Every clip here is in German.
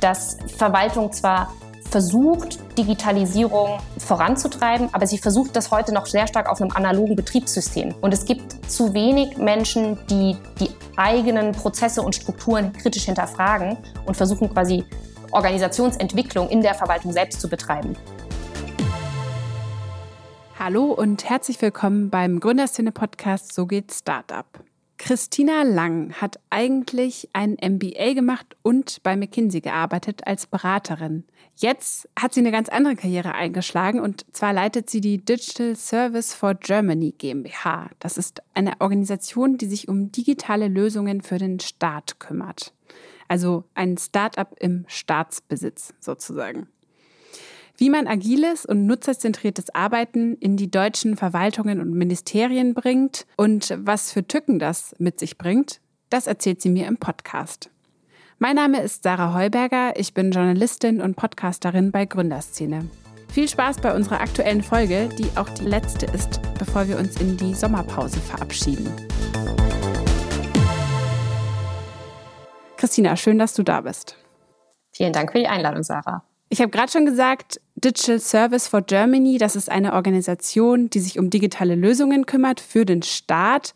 dass Verwaltung zwar versucht, Digitalisierung voranzutreiben, aber sie versucht das heute noch sehr stark auf einem analogen Betriebssystem. Und es gibt zu wenig Menschen, die die eigenen Prozesse und Strukturen kritisch hinterfragen und versuchen quasi Organisationsentwicklung in der Verwaltung selbst zu betreiben. Hallo und herzlich willkommen beim Gründerszene-Podcast So geht Startup. Christina Lang hat eigentlich ein MBA gemacht und bei McKinsey gearbeitet als Beraterin. Jetzt hat sie eine ganz andere Karriere eingeschlagen und zwar leitet sie die Digital Service for Germany GmbH. Das ist eine Organisation, die sich um digitale Lösungen für den Staat kümmert. Also ein Start-up im Staatsbesitz sozusagen wie man agiles und nutzerzentriertes Arbeiten in die deutschen Verwaltungen und Ministerien bringt und was für Tücken das mit sich bringt, das erzählt sie mir im Podcast. Mein Name ist Sarah Heuberger, ich bin Journalistin und Podcasterin bei Gründerszene. Viel Spaß bei unserer aktuellen Folge, die auch die letzte ist, bevor wir uns in die Sommerpause verabschieden. Christina, schön, dass du da bist. Vielen Dank für die Einladung, Sarah. Ich habe gerade schon gesagt, Digital Service for Germany, das ist eine Organisation, die sich um digitale Lösungen kümmert für den Staat.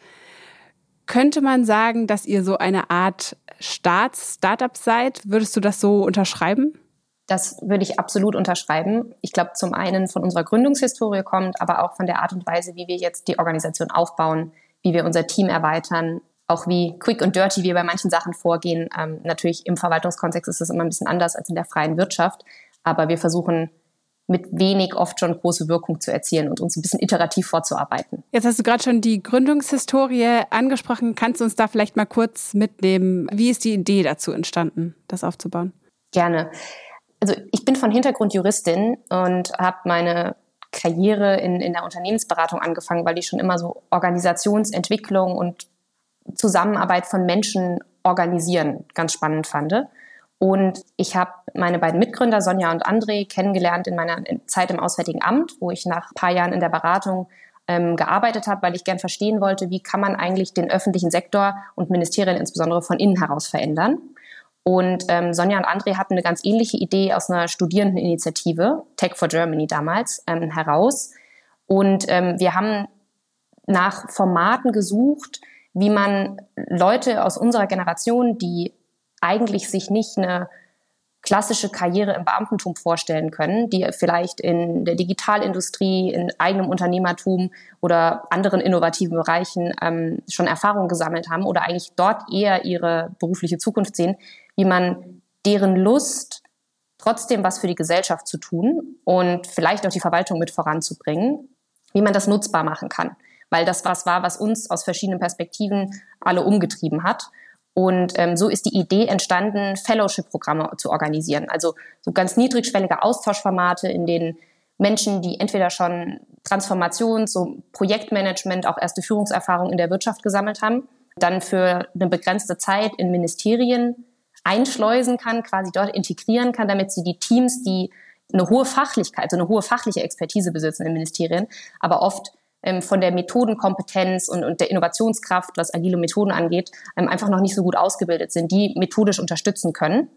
Könnte man sagen, dass ihr so eine Art Staats-Startup seid? Würdest du das so unterschreiben? Das würde ich absolut unterschreiben. Ich glaube, zum einen von unserer Gründungshistorie kommt, aber auch von der Art und Weise, wie wir jetzt die Organisation aufbauen, wie wir unser Team erweitern, auch wie quick und dirty wir bei manchen Sachen vorgehen. Ähm, natürlich im Verwaltungskontext ist es immer ein bisschen anders als in der freien Wirtschaft. Aber wir versuchen mit wenig oft schon große Wirkung zu erzielen und uns ein bisschen iterativ vorzuarbeiten. Jetzt hast du gerade schon die Gründungshistorie angesprochen. Kannst du uns da vielleicht mal kurz mitnehmen? Wie ist die Idee dazu entstanden, das aufzubauen? Gerne. Also ich bin von Hintergrund Juristin und habe meine Karriere in, in der Unternehmensberatung angefangen, weil ich schon immer so Organisationsentwicklung und Zusammenarbeit von Menschen organisieren ganz spannend fand. Und ich habe meine beiden Mitgründer, Sonja und André, kennengelernt in meiner Zeit im Auswärtigen Amt, wo ich nach ein paar Jahren in der Beratung ähm, gearbeitet habe, weil ich gern verstehen wollte, wie kann man eigentlich den öffentlichen Sektor und Ministerien insbesondere von innen heraus verändern. Und ähm, Sonja und André hatten eine ganz ähnliche Idee aus einer Studierendeninitiative, Tech for Germany damals, ähm, heraus. Und ähm, wir haben nach Formaten gesucht, wie man Leute aus unserer Generation, die eigentlich sich nicht eine klassische Karriere im Beamtentum vorstellen können, die vielleicht in der Digitalindustrie, in eigenem Unternehmertum oder anderen innovativen Bereichen ähm, schon Erfahrung gesammelt haben oder eigentlich dort eher ihre berufliche Zukunft sehen, wie man deren Lust, trotzdem was für die Gesellschaft zu tun und vielleicht auch die Verwaltung mit voranzubringen, wie man das nutzbar machen kann. Weil das was war, was uns aus verschiedenen Perspektiven alle umgetrieben hat. Und ähm, so ist die Idee entstanden, Fellowship-Programme zu organisieren. Also so ganz niedrigschwellige Austauschformate, in denen Menschen, die entweder schon Transformation, so Projektmanagement, auch erste Führungserfahrung in der Wirtschaft gesammelt haben, dann für eine begrenzte Zeit in Ministerien einschleusen kann, quasi dort integrieren kann, damit sie die Teams, die eine hohe Fachlichkeit, also eine hohe fachliche Expertise besitzen in Ministerien, aber oft von der Methodenkompetenz und, und der Innovationskraft, was agile Methoden angeht, ähm, einfach noch nicht so gut ausgebildet sind, die methodisch unterstützen können.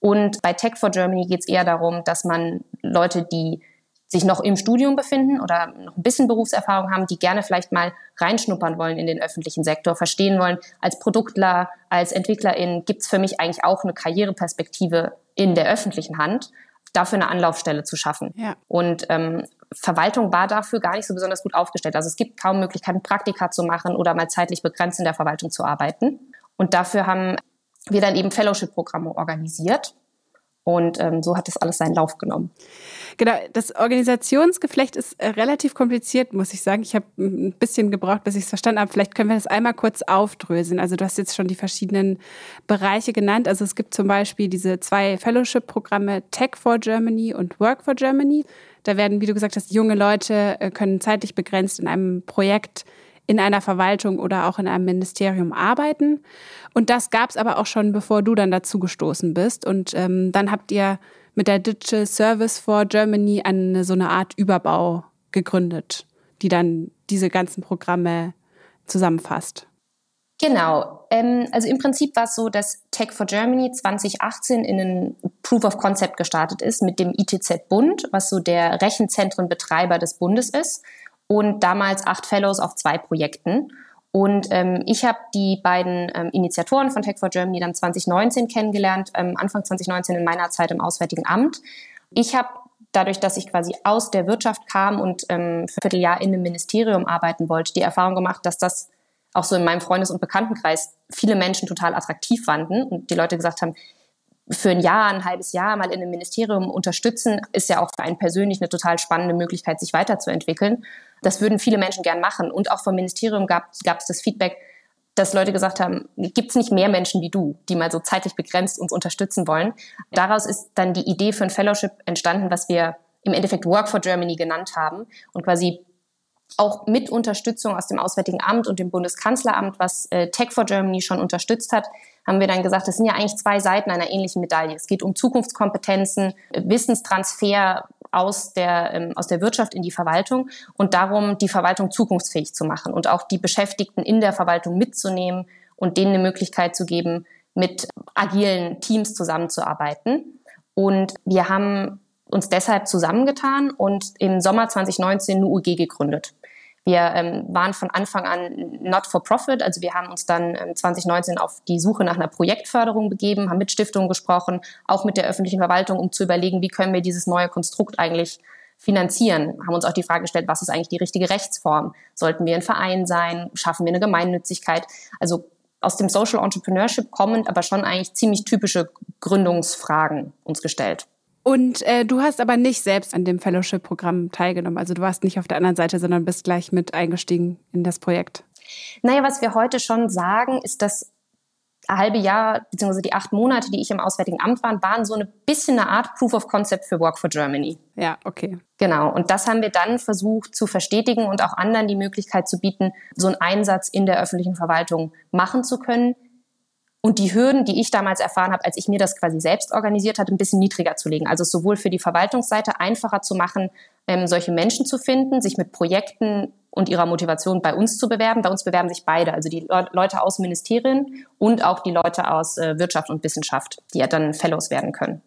Und bei Tech for Germany geht es eher darum, dass man Leute, die sich noch im Studium befinden oder noch ein bisschen Berufserfahrung haben, die gerne vielleicht mal reinschnuppern wollen in den öffentlichen Sektor, verstehen wollen, als Produktler, als Entwicklerin gibt es für mich eigentlich auch eine Karriereperspektive in der öffentlichen Hand, dafür eine Anlaufstelle zu schaffen. Ja. Und ähm, Verwaltung war dafür gar nicht so besonders gut aufgestellt. Also es gibt kaum Möglichkeiten, Praktika zu machen oder mal zeitlich begrenzt in der Verwaltung zu arbeiten. Und dafür haben wir dann eben Fellowship-Programme organisiert. Und ähm, so hat das alles seinen Lauf genommen. Genau, das Organisationsgeflecht ist äh, relativ kompliziert, muss ich sagen. Ich habe ein bisschen gebraucht, bis ich es verstanden habe. Vielleicht können wir das einmal kurz aufdröseln. Also du hast jetzt schon die verschiedenen Bereiche genannt. Also es gibt zum Beispiel diese zwei Fellowship-Programme Tech for Germany und Work for Germany. Da werden, wie du gesagt hast, junge Leute äh, können zeitlich begrenzt in einem Projekt in einer Verwaltung oder auch in einem Ministerium arbeiten. Und das gab es aber auch schon, bevor du dann dazu gestoßen bist. Und ähm, dann habt ihr mit der Digital Service for Germany eine so eine Art Überbau gegründet, die dann diese ganzen Programme zusammenfasst. Genau. Ähm, also im Prinzip war es so, dass Tech for Germany 2018 in ein Proof of Concept gestartet ist mit dem ITZ Bund, was so der Rechenzentrenbetreiber des Bundes ist. Und damals acht Fellows auf zwei Projekten. Und ähm, ich habe die beiden ähm, Initiatoren von Tech for Germany dann 2019 kennengelernt, ähm, Anfang 2019 in meiner Zeit im Auswärtigen Amt. Ich habe dadurch, dass ich quasi aus der Wirtschaft kam und ähm, für ein Vierteljahr in einem Ministerium arbeiten wollte, die Erfahrung gemacht, dass das auch so in meinem Freundes- und Bekanntenkreis viele Menschen total attraktiv fanden und die Leute gesagt haben, für ein Jahr, ein halbes Jahr mal in einem Ministerium unterstützen, ist ja auch für einen persönlich eine total spannende Möglichkeit, sich weiterzuentwickeln. Das würden viele Menschen gern machen. Und auch vom Ministerium gab es das Feedback, dass Leute gesagt haben, gibt es nicht mehr Menschen wie du, die mal so zeitlich begrenzt uns unterstützen wollen. Daraus ist dann die Idee für ein Fellowship entstanden, was wir im Endeffekt Work for Germany genannt haben und quasi auch mit Unterstützung aus dem Auswärtigen Amt und dem Bundeskanzleramt, was äh, Tech for Germany schon unterstützt hat, haben wir dann gesagt, das sind ja eigentlich zwei Seiten einer ähnlichen Medaille. Es geht um Zukunftskompetenzen, Wissenstransfer aus der, ähm, aus der Wirtschaft in die Verwaltung und darum, die Verwaltung zukunftsfähig zu machen und auch die Beschäftigten in der Verwaltung mitzunehmen und denen eine Möglichkeit zu geben, mit agilen Teams zusammenzuarbeiten. Und wir haben uns deshalb zusammengetan und im Sommer 2019 eine UG gegründet. Wir ähm, waren von Anfang an not for profit, also wir haben uns dann ähm, 2019 auf die Suche nach einer Projektförderung begeben, haben mit Stiftungen gesprochen, auch mit der öffentlichen Verwaltung, um zu überlegen, wie können wir dieses neue Konstrukt eigentlich finanzieren. Haben uns auch die Frage gestellt, was ist eigentlich die richtige Rechtsform? Sollten wir ein Verein sein? Schaffen wir eine Gemeinnützigkeit? Also aus dem Social Entrepreneurship kommend, aber schon eigentlich ziemlich typische Gründungsfragen uns gestellt. Und äh, du hast aber nicht selbst an dem Fellowship-Programm teilgenommen. Also du warst nicht auf der anderen Seite, sondern bist gleich mit eingestiegen in das Projekt. Naja, was wir heute schon sagen, ist, dass halbe Jahr beziehungsweise die acht Monate, die ich im Auswärtigen Amt war, waren so ein bisschen eine Art Proof of Concept für Work for Germany. Ja, okay. Genau. Und das haben wir dann versucht zu verstetigen und auch anderen die Möglichkeit zu bieten, so einen Einsatz in der öffentlichen Verwaltung machen zu können, und die Hürden, die ich damals erfahren habe, als ich mir das quasi selbst organisiert hatte, ein bisschen niedriger zu legen. Also sowohl für die Verwaltungsseite einfacher zu machen, ähm, solche Menschen zu finden, sich mit Projekten und ihrer Motivation bei uns zu bewerben. Bei uns bewerben sich beide, also die Le Leute aus Ministerien und auch die Leute aus äh, Wirtschaft und Wissenschaft, die ja dann Fellows werden können.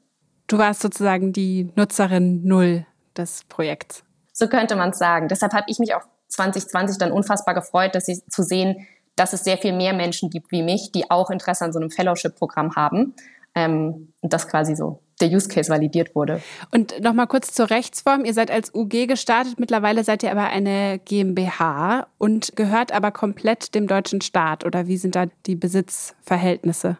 Du warst sozusagen die Nutzerin Null des Projekts. So könnte man es sagen. Deshalb habe ich mich auch 2020 dann unfassbar gefreut, dass sie zu sehen, dass es sehr viel mehr Menschen gibt wie mich, die auch Interesse an so einem Fellowship-Programm haben. Ähm, und das quasi so der Use Case validiert wurde. Und nochmal kurz zur Rechtsform. Ihr seid als UG gestartet, mittlerweile seid ihr aber eine GmbH und gehört aber komplett dem deutschen Staat. Oder wie sind da die Besitzverhältnisse?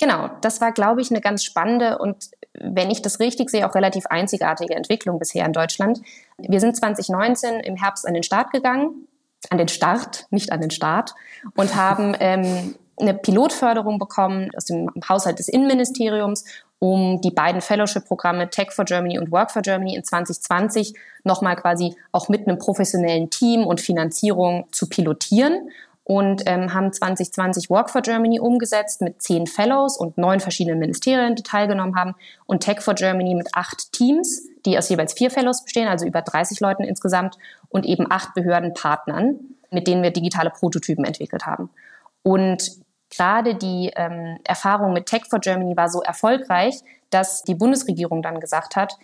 Genau, das war, glaube ich, eine ganz spannende und, wenn ich das richtig sehe, auch relativ einzigartige Entwicklung bisher in Deutschland. Wir sind 2019 im Herbst an den Start gegangen an den Start, nicht an den Start, und haben ähm, eine Pilotförderung bekommen aus dem Haushalt des Innenministeriums, um die beiden Fellowship-Programme Tech for Germany und Work for Germany in 2020 nochmal quasi auch mit einem professionellen Team und Finanzierung zu pilotieren und ähm, haben 2020 Work for Germany umgesetzt mit zehn Fellows und neun verschiedenen Ministerien, die teilgenommen haben und Tech for Germany mit acht Teams, die aus jeweils vier Fellows bestehen, also über 30 Leuten insgesamt und eben acht Behördenpartnern, mit denen wir digitale Prototypen entwickelt haben. Und gerade die ähm, Erfahrung mit Tech for Germany war so erfolgreich, dass die Bundesregierung dann gesagt hat,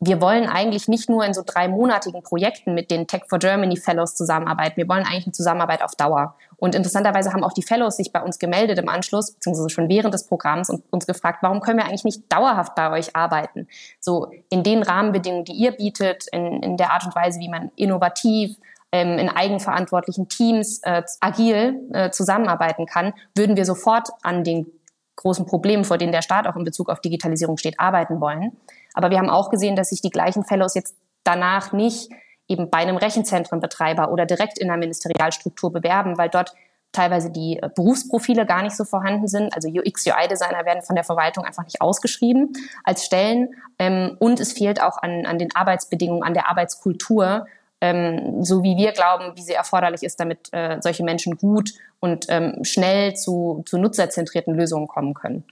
wir wollen eigentlich nicht nur in so dreimonatigen Projekten mit den Tech for Germany Fellows zusammenarbeiten. Wir wollen eigentlich eine Zusammenarbeit auf Dauer. Und interessanterweise haben auch die Fellows sich bei uns gemeldet im Anschluss, beziehungsweise schon während des Programms und uns gefragt, warum können wir eigentlich nicht dauerhaft bei euch arbeiten? So in den Rahmenbedingungen, die ihr bietet, in, in der Art und Weise, wie man innovativ, ähm, in eigenverantwortlichen Teams äh, agil äh, zusammenarbeiten kann, würden wir sofort an den großen Problemen, vor denen der Staat auch in Bezug auf Digitalisierung steht, arbeiten wollen. Aber wir haben auch gesehen, dass sich die gleichen Fellows jetzt danach nicht eben bei einem Rechenzentrenbetreiber oder direkt in einer Ministerialstruktur bewerben, weil dort teilweise die äh, Berufsprofile gar nicht so vorhanden sind. Also UX, UI-Designer werden von der Verwaltung einfach nicht ausgeschrieben als Stellen. Ähm, und es fehlt auch an, an den Arbeitsbedingungen, an der Arbeitskultur, ähm, so wie wir glauben, wie sie erforderlich ist, damit äh, solche Menschen gut und ähm, schnell zu, zu nutzerzentrierten Lösungen kommen können.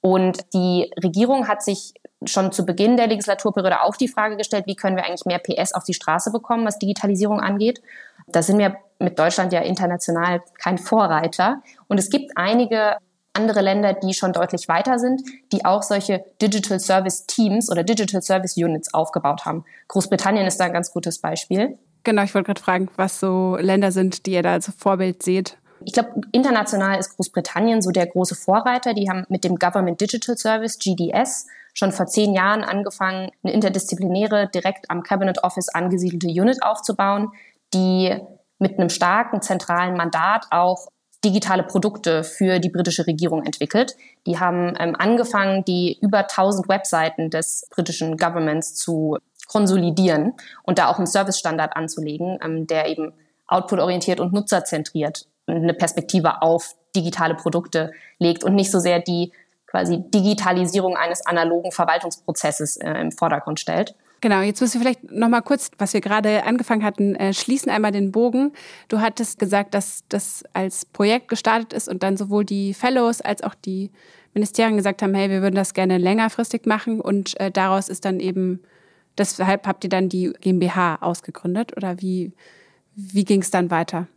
Und die Regierung hat sich schon zu Beginn der Legislaturperiode auch die Frage gestellt, wie können wir eigentlich mehr PS auf die Straße bekommen, was Digitalisierung angeht. Da sind wir mit Deutschland ja international kein Vorreiter. Und es gibt einige andere Länder, die schon deutlich weiter sind, die auch solche Digital Service Teams oder Digital Service Units aufgebaut haben. Großbritannien ist da ein ganz gutes Beispiel. Genau, ich wollte gerade fragen, was so Länder sind, die ihr da als Vorbild seht. Ich glaube, international ist Großbritannien so der große Vorreiter. Die haben mit dem Government Digital Service, GDS, schon vor zehn Jahren angefangen, eine interdisziplinäre, direkt am Cabinet Office angesiedelte Unit aufzubauen, die mit einem starken zentralen Mandat auch digitale Produkte für die britische Regierung entwickelt. Die haben ähm, angefangen, die über 1000 Webseiten des britischen Governments zu konsolidieren und da auch einen Service-Standard anzulegen, ähm, der eben output-orientiert und nutzerzentriert eine Perspektive auf digitale Produkte legt und nicht so sehr die quasi Digitalisierung eines analogen Verwaltungsprozesses äh, im Vordergrund stellt. Genau, jetzt müssen wir vielleicht noch mal kurz, was wir gerade angefangen hatten, äh, schließen einmal den Bogen. Du hattest gesagt, dass das als Projekt gestartet ist und dann sowohl die Fellows als auch die Ministerien gesagt haben, hey, wir würden das gerne längerfristig machen und äh, daraus ist dann eben, deshalb habt ihr dann die GmbH ausgegründet oder wie, wie ging es dann weiter?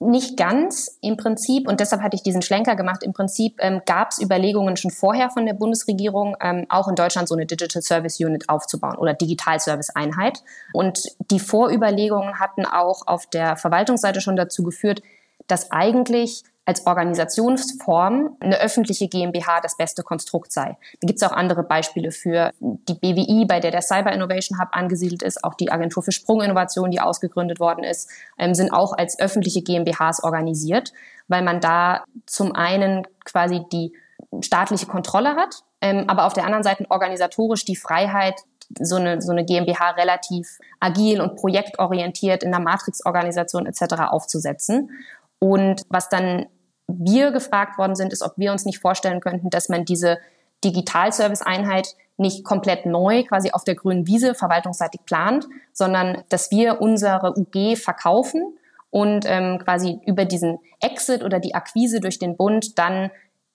Nicht ganz im Prinzip, und deshalb hatte ich diesen Schlenker gemacht, im Prinzip ähm, gab es Überlegungen schon vorher von der Bundesregierung, ähm, auch in Deutschland so eine Digital Service Unit aufzubauen oder Digital Service Einheit. Und die Vorüberlegungen hatten auch auf der Verwaltungsseite schon dazu geführt, dass eigentlich als Organisationsform eine öffentliche GmbH das beste Konstrukt sei. Da gibt es auch andere Beispiele für die BWI, bei der der Cyber Innovation Hub angesiedelt ist, auch die Agentur für Sprunginnovation, die ausgegründet worden ist, ähm, sind auch als öffentliche GmbHs organisiert, weil man da zum einen quasi die staatliche Kontrolle hat, ähm, aber auf der anderen Seite organisatorisch die Freiheit, so eine, so eine GmbH relativ agil und projektorientiert in der Matrixorganisation etc. aufzusetzen. Und was dann wir gefragt worden sind, ist, ob wir uns nicht vorstellen könnten, dass man diese Digitalservice-Einheit nicht komplett neu quasi auf der grünen Wiese verwaltungsseitig plant, sondern dass wir unsere UG verkaufen und ähm, quasi über diesen Exit oder die Akquise durch den Bund dann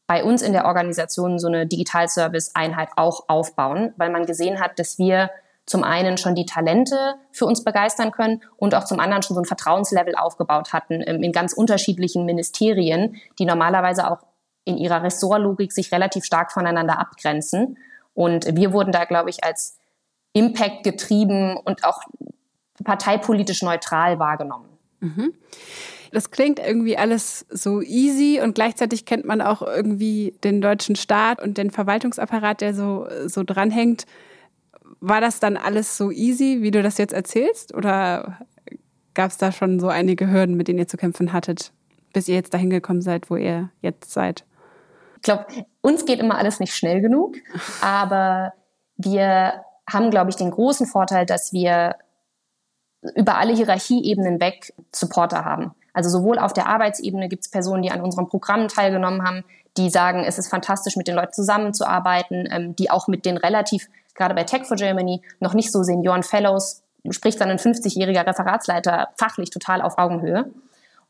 bei uns in der Organisation so eine Digitalservice-Einheit auch aufbauen, weil man gesehen hat, dass wir zum einen schon die Talente für uns begeistern können und auch zum anderen schon so ein Vertrauenslevel aufgebaut hatten ähm, in ganz unterschiedlichen Ministerien, die normalerweise auch in ihrer Ressortlogik sich relativ stark voneinander abgrenzen. Und wir wurden da, glaube ich, als Impact getrieben und auch parteipolitisch neutral wahrgenommen. Mhm. Das klingt irgendwie alles so easy und gleichzeitig kennt man auch irgendwie den deutschen Staat und den Verwaltungsapparat, der so, so dranhängt war das dann alles so easy, wie du das jetzt erzählst? Oder gab es da schon so einige Hürden, mit denen ihr zu kämpfen hattet, bis ihr jetzt dahin gekommen seid, wo ihr jetzt seid? Ich glaube, uns geht immer alles nicht schnell genug, aber wir haben, glaube ich, den großen Vorteil, dass wir über alle Hierarchieebenen weg Supporter haben. Also sowohl auf der Arbeitsebene gibt es Personen, die an unseren Programmen teilgenommen haben, die sagen, es ist fantastisch, mit den Leuten zusammenzuarbeiten, ähm, die auch mit den relativ gerade bei Tech for Germany noch nicht so Senioren Fellows, spricht dann ein 50-jähriger Referatsleiter fachlich total auf Augenhöhe.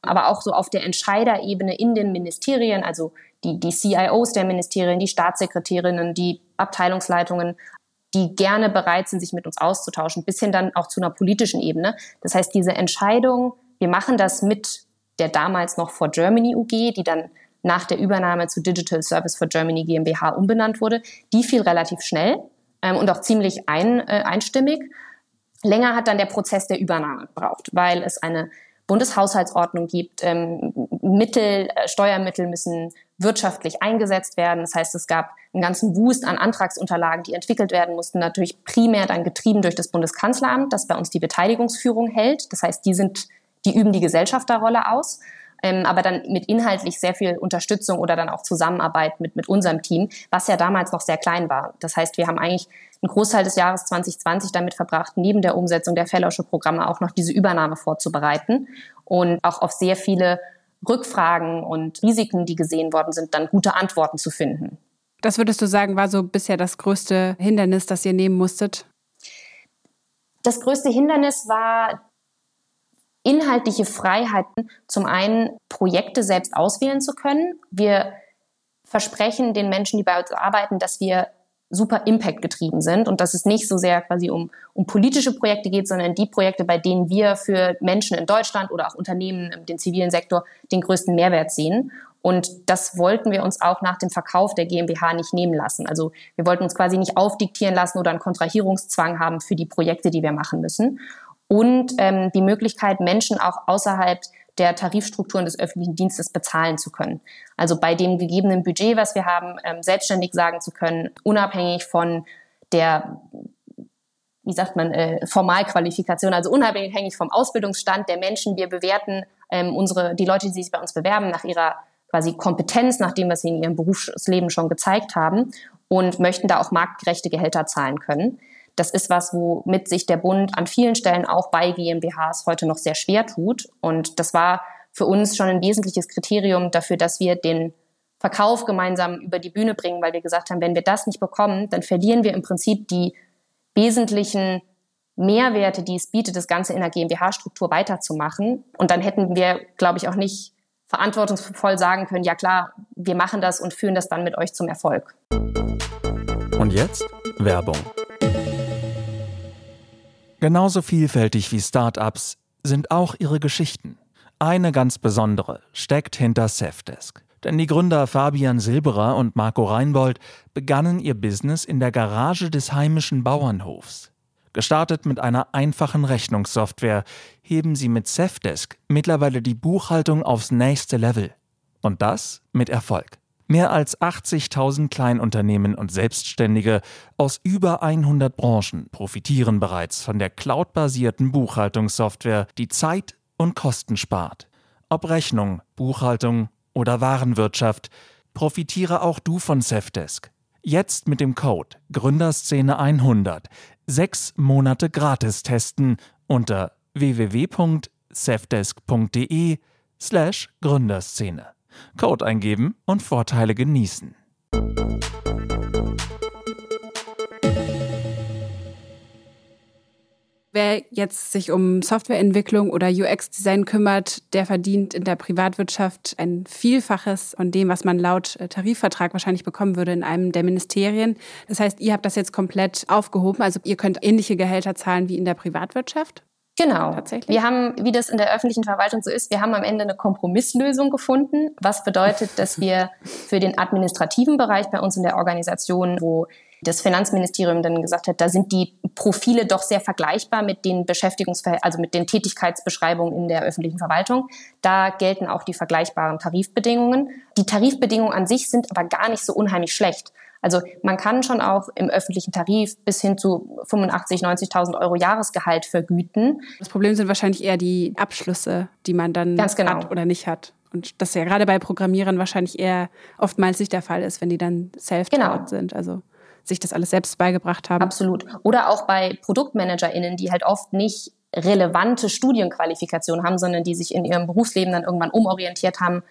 Aber auch so auf der Entscheiderebene in den Ministerien, also die, die CIOs der Ministerien, die Staatssekretärinnen, die Abteilungsleitungen, die gerne bereit sind, sich mit uns auszutauschen, bis hin dann auch zu einer politischen Ebene. Das heißt, diese Entscheidung, wir machen das mit der damals noch For Germany UG, die dann nach der Übernahme zu Digital Service for Germany GmbH umbenannt wurde, die fiel relativ schnell ähm, und auch ziemlich ein, äh, einstimmig. Länger hat dann der Prozess der Übernahme gebraucht, weil es eine Bundeshaushaltsordnung gibt. Ähm, Mittel, äh, Steuermittel müssen wirtschaftlich eingesetzt werden. Das heißt, es gab einen ganzen Wust an Antragsunterlagen, die entwickelt werden mussten, natürlich primär dann getrieben durch das Bundeskanzleramt, das bei uns die Beteiligungsführung hält. Das heißt, die sind, die üben die Gesellschafterrolle aus ähm, aber dann mit inhaltlich sehr viel Unterstützung oder dann auch Zusammenarbeit mit, mit unserem Team, was ja damals noch sehr klein war. Das heißt, wir haben eigentlich einen Großteil des Jahres 2020 damit verbracht, neben der Umsetzung der Fellowship-Programme auch noch diese Übernahme vorzubereiten und auch auf sehr viele Rückfragen und Risiken, die gesehen worden sind, dann gute Antworten zu finden. Das würdest du sagen, war so bisher das größte Hindernis, das ihr nehmen musstet? Das größte Hindernis war inhaltliche Freiheiten, zum einen Projekte selbst auswählen zu können. Wir versprechen den Menschen, die bei uns arbeiten, dass wir super Impact getrieben sind und dass es nicht so sehr quasi um, um politische Projekte geht, sondern die Projekte, bei denen wir für Menschen in Deutschland oder auch Unternehmen im zivilen Sektor den größten Mehrwert sehen. Und das wollten wir uns auch nach dem Verkauf der GmbH nicht nehmen lassen. Also wir wollten uns quasi nicht aufdiktieren lassen oder einen Kontrahierungszwang haben für die Projekte, die wir machen müssen. Und ähm, die Möglichkeit, Menschen auch außerhalb der Tarifstrukturen des öffentlichen Dienstes bezahlen zu können. Also bei dem gegebenen Budget, was wir haben, ähm, selbstständig sagen zu können, unabhängig von der wie sagt man, äh, Formalqualifikation, also unabhängig vom Ausbildungsstand der Menschen. Wir bewerten ähm, unsere, die Leute, die sich bei uns bewerben, nach ihrer quasi Kompetenz, nach dem, was sie in ihrem Berufsleben schon gezeigt haben und möchten da auch marktgerechte Gehälter zahlen können. Das ist was, womit sich der Bund an vielen Stellen auch bei GmbHs heute noch sehr schwer tut. Und das war für uns schon ein wesentliches Kriterium dafür, dass wir den Verkauf gemeinsam über die Bühne bringen, weil wir gesagt haben, wenn wir das nicht bekommen, dann verlieren wir im Prinzip die wesentlichen Mehrwerte, die es bietet, das Ganze in der GmbH-Struktur weiterzumachen. Und dann hätten wir, glaube ich, auch nicht verantwortungsvoll sagen können, ja klar, wir machen das und führen das dann mit euch zum Erfolg. Und jetzt Werbung. Genauso vielfältig wie Startups sind auch ihre Geschichten. Eine ganz besondere steckt hinter Safdesk. Denn die Gründer Fabian Silberer und Marco Reinbold begannen ihr Business in der Garage des heimischen Bauernhofs. Gestartet mit einer einfachen Rechnungssoftware heben sie mit Safdesk mittlerweile die Buchhaltung aufs nächste Level. Und das mit Erfolg. Mehr als 80.000 Kleinunternehmen und Selbstständige aus über 100 Branchen profitieren bereits von der cloudbasierten Buchhaltungssoftware, die Zeit und Kosten spart. Ob Rechnung, Buchhaltung oder Warenwirtschaft, profitiere auch du von Safdesk. Jetzt mit dem Code Gründerszene 100 sechs Monate gratis testen unter www.safdesk.de slash Gründerszene. Code eingeben und Vorteile genießen. Wer jetzt sich um Softwareentwicklung oder UX-Design kümmert, der verdient in der Privatwirtschaft ein Vielfaches von dem, was man laut äh, Tarifvertrag wahrscheinlich bekommen würde in einem der Ministerien. Das heißt, ihr habt das jetzt komplett aufgehoben. Also ihr könnt ähnliche Gehälter zahlen wie in der Privatwirtschaft? Genau. Tatsächlich. Wir haben, wie das in der öffentlichen Verwaltung so ist, wir haben am Ende eine Kompromisslösung gefunden, was bedeutet, dass wir für den administrativen Bereich bei uns in der Organisation, wo das Finanzministerium dann gesagt hat, da sind die Profile doch sehr vergleichbar mit den Beschäftigungsverhältnissen, also mit den Tätigkeitsbeschreibungen in der öffentlichen Verwaltung. Da gelten auch die vergleichbaren Tarifbedingungen. Die Tarifbedingungen an sich sind aber gar nicht so unheimlich schlecht. Also man kann schon auch im öffentlichen Tarif bis hin zu 85, 90.000 Euro Jahresgehalt vergüten. Das Problem sind wahrscheinlich eher die Abschlüsse, die man dann genau. hat oder nicht hat. Und das ja gerade bei Programmierern wahrscheinlich eher oftmals nicht der Fall ist, wenn die dann self-taught genau. sind. Also sich das alles selbst beigebracht haben. Absolut. Oder auch bei ProduktmanagerInnen, die halt oft nicht relevante Studienqualifikationen haben, sondern die sich in ihrem Berufsleben dann irgendwann umorientiert haben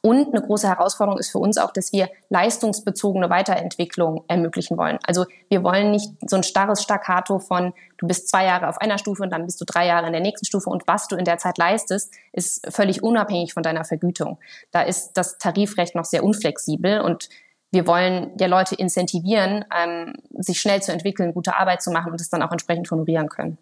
und eine große Herausforderung ist für uns auch, dass wir leistungsbezogene Weiterentwicklung ermöglichen wollen. Also wir wollen nicht so ein starres Staccato von, du bist zwei Jahre auf einer Stufe und dann bist du drei Jahre in der nächsten Stufe und was du in der Zeit leistest, ist völlig unabhängig von deiner Vergütung. Da ist das Tarifrecht noch sehr unflexibel und wir wollen ja Leute incentivieren, ähm, sich schnell zu entwickeln, gute Arbeit zu machen und es dann auch entsprechend honorieren können.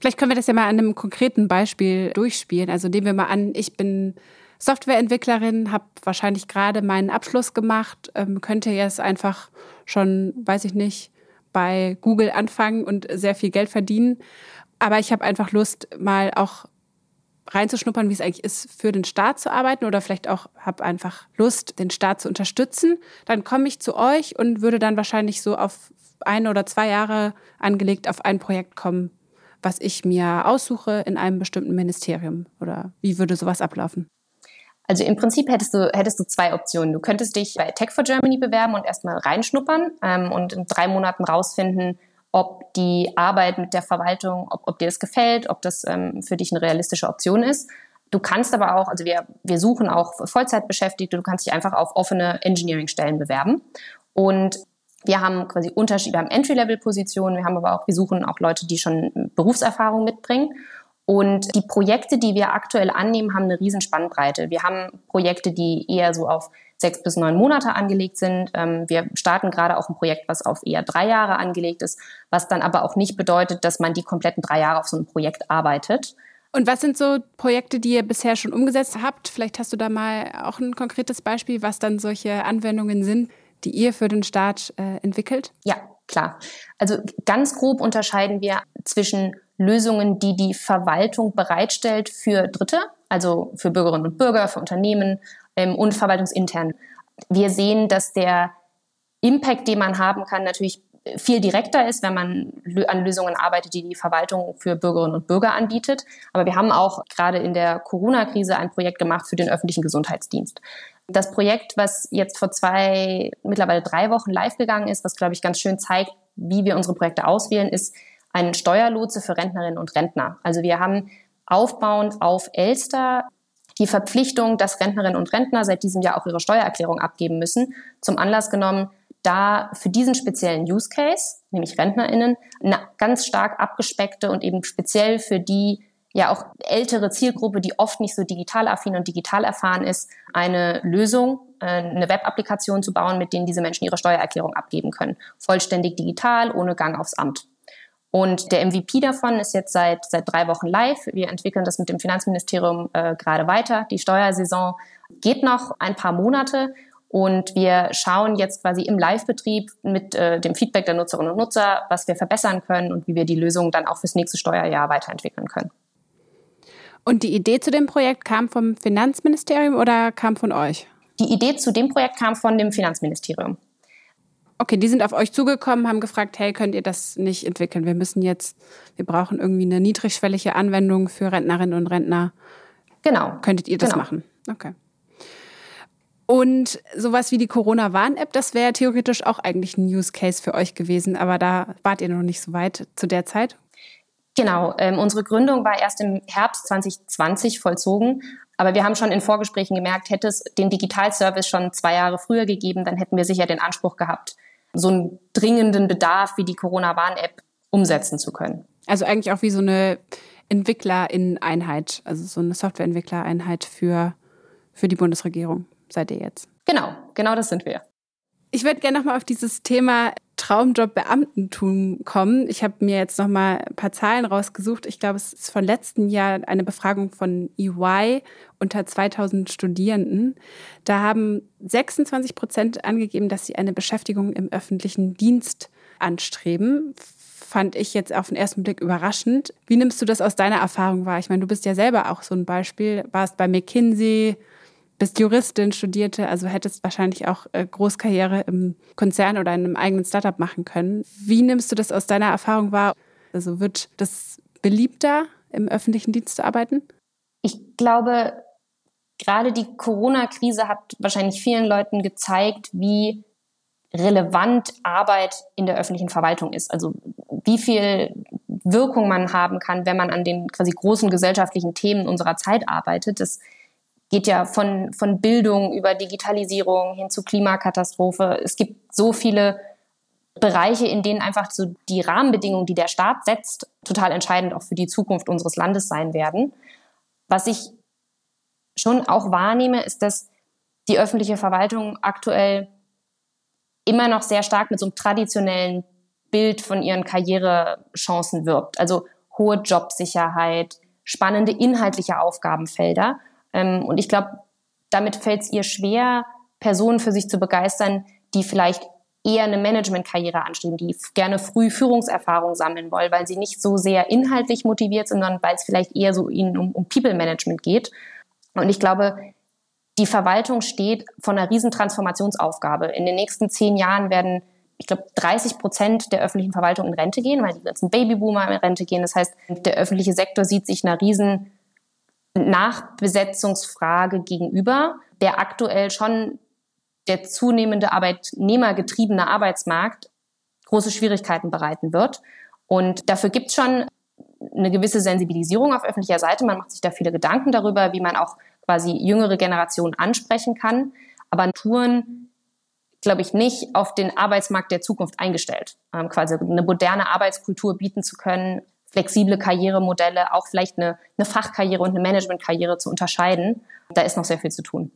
Vielleicht können wir das ja mal an einem konkreten Beispiel durchspielen. Also nehmen wir mal an, ich bin Softwareentwicklerin, habe wahrscheinlich gerade meinen Abschluss gemacht, ähm, könnte jetzt einfach schon, weiß ich nicht, bei Google anfangen und sehr viel Geld verdienen. Aber ich habe einfach Lust, mal auch reinzuschnuppern, wie es eigentlich ist, für den Staat zu arbeiten oder vielleicht auch habe einfach Lust, den Staat zu unterstützen. Dann komme ich zu euch und würde dann wahrscheinlich so auf ein oder zwei Jahre angelegt auf ein Projekt kommen, was ich mir aussuche in einem bestimmten Ministerium. Oder wie würde sowas ablaufen? Also im Prinzip hättest du, hättest du zwei Optionen. Du könntest dich bei Tech for Germany bewerben und erstmal reinschnuppern ähm, und in drei Monaten rausfinden, ob die Arbeit mit der Verwaltung, ob, ob dir das gefällt, ob das ähm, für dich eine realistische Option ist. Du kannst aber auch, also wir, wir suchen auch Vollzeitbeschäftigte, du kannst dich einfach auf offene Engineering-Stellen bewerben. Und wir haben quasi Unterschiede, wir haben Entry-Level-Positionen, wir haben aber auch, wir suchen auch Leute, die schon Berufserfahrung mitbringen. Und die Projekte, die wir aktuell annehmen, haben eine riesen Spannbreite. Wir haben Projekte, die eher so auf sechs bis neun Monate angelegt sind. Ähm, wir starten gerade auch ein Projekt, was auf eher drei Jahre angelegt ist, was dann aber auch nicht bedeutet, dass man die kompletten drei Jahre auf so einem Projekt arbeitet. Und was sind so Projekte, die ihr bisher schon umgesetzt habt? Vielleicht hast du da mal auch ein konkretes Beispiel, was dann solche Anwendungen sind, die ihr für den Staat äh, entwickelt? Ja, klar. Also ganz grob unterscheiden wir zwischen Lösungen, die die Verwaltung bereitstellt für Dritte, also für Bürgerinnen und Bürger, für Unternehmen ähm, und verwaltungsintern. Wir sehen, dass der Impact, den man haben kann, natürlich viel direkter ist, wenn man an Lösungen arbeitet, die die Verwaltung für Bürgerinnen und Bürger anbietet. Aber wir haben auch gerade in der Corona-Krise ein Projekt gemacht für den öffentlichen Gesundheitsdienst. Das Projekt, was jetzt vor zwei, mittlerweile drei Wochen live gegangen ist, was, glaube ich, ganz schön zeigt, wie wir unsere Projekte auswählen, ist ein Steuerlotse für Rentnerinnen und Rentner. Also wir haben aufbauend auf Elster die Verpflichtung, dass Rentnerinnen und Rentner seit diesem Jahr auch ihre Steuererklärung abgeben müssen, zum Anlass genommen, da für diesen speziellen Use Case, nämlich RentnerInnen, eine ganz stark abgespeckte und eben speziell für die ja auch ältere Zielgruppe, die oft nicht so digital affin und digital erfahren ist, eine Lösung, äh, eine Web-Applikation zu bauen, mit denen diese Menschen ihre Steuererklärung abgeben können. Vollständig digital, ohne Gang aufs Amt. Und der MVP davon ist jetzt seit, seit drei Wochen live. Wir entwickeln das mit dem Finanzministerium äh, gerade weiter. Die Steuersaison geht noch ein paar Monate. Und wir schauen jetzt quasi im Live-Betrieb mit äh, dem Feedback der Nutzerinnen und Nutzer, was wir verbessern können und wie wir die Lösung dann auch fürs nächste Steuerjahr weiterentwickeln können. Und die Idee zu dem Projekt kam vom Finanzministerium oder kam von euch? Die Idee zu dem Projekt kam von dem Finanzministerium. Okay, die sind auf euch zugekommen, haben gefragt, hey, könnt ihr das nicht entwickeln? Wir müssen jetzt, wir brauchen irgendwie eine niedrigschwellige Anwendung für Rentnerinnen und Rentner. Genau. Könntet ihr das genau. machen? Okay. Und sowas wie die Corona-Warn-App, das wäre theoretisch auch eigentlich ein Use Case für euch gewesen, aber da wart ihr noch nicht so weit zu der Zeit. Genau, ähm, unsere Gründung war erst im Herbst 2020 vollzogen. Aber wir haben schon in Vorgesprächen gemerkt, hätte es den Digitalservice schon zwei Jahre früher gegeben, dann hätten wir sicher den Anspruch gehabt, so einen dringenden Bedarf wie die Corona-Warn-App umsetzen zu können. Also eigentlich auch wie so eine Entwicklerin-Einheit, also so eine Softwareentwickler-Einheit für, für die Bundesregierung seid ihr jetzt. Genau, genau das sind wir. Ich würde gerne nochmal auf dieses Thema Traumjob Beamtentum kommen. Ich habe mir jetzt nochmal ein paar Zahlen rausgesucht. Ich glaube, es ist von letzten Jahr eine Befragung von EY unter 2000 Studierenden. Da haben 26 Prozent angegeben, dass sie eine Beschäftigung im öffentlichen Dienst anstreben. Fand ich jetzt auf den ersten Blick überraschend. Wie nimmst du das aus deiner Erfahrung wahr? Ich meine, du bist ja selber auch so ein Beispiel, warst bei McKinsey, bist Juristin, studierte, also hättest wahrscheinlich auch äh, Großkarriere im Konzern oder in einem eigenen Startup machen können. Wie nimmst du das aus deiner Erfahrung wahr? Also wird das beliebter, im öffentlichen Dienst zu arbeiten? Ich glaube, gerade die Corona-Krise hat wahrscheinlich vielen Leuten gezeigt, wie relevant Arbeit in der öffentlichen Verwaltung ist. Also wie viel Wirkung man haben kann, wenn man an den quasi großen gesellschaftlichen Themen unserer Zeit arbeitet. Das geht ja von, von Bildung über Digitalisierung hin zu Klimakatastrophe. Es gibt so viele Bereiche, in denen einfach so die Rahmenbedingungen, die der Staat setzt, total entscheidend auch für die Zukunft unseres Landes sein werden. Was ich schon auch wahrnehme, ist, dass die öffentliche Verwaltung aktuell immer noch sehr stark mit so einem traditionellen Bild von ihren Karrierechancen wirbt. Also hohe Jobsicherheit, spannende inhaltliche Aufgabenfelder. Ähm, und ich glaube, damit fällt es ihr schwer, Personen für sich zu begeistern, die vielleicht eher eine Managementkarriere anstreben, die gerne früh Führungserfahrung sammeln wollen, weil sie nicht so sehr inhaltlich motiviert sind, sondern weil es vielleicht eher so ihnen um, um People-Management geht. Und ich glaube, die Verwaltung steht vor einer riesen Transformationsaufgabe. In den nächsten zehn Jahren werden, ich glaube, 30 Prozent der öffentlichen Verwaltung in Rente gehen, weil die ganzen Babyboomer in Rente gehen. Das heißt, der öffentliche Sektor sieht sich einer riesen Nachbesetzungsfrage gegenüber, der aktuell schon der zunehmende arbeitnehmergetriebene Arbeitsmarkt große Schwierigkeiten bereiten wird. Und dafür gibt es schon eine gewisse Sensibilisierung auf öffentlicher Seite. Man macht sich da viele Gedanken darüber, wie man auch quasi jüngere Generationen ansprechen kann. Aber Touren, glaube ich, nicht auf den Arbeitsmarkt der Zukunft eingestellt. Ähm, quasi eine moderne Arbeitskultur bieten zu können, flexible Karrieremodelle, auch vielleicht eine, eine Fachkarriere und eine Managementkarriere zu unterscheiden. Da ist noch sehr viel zu tun.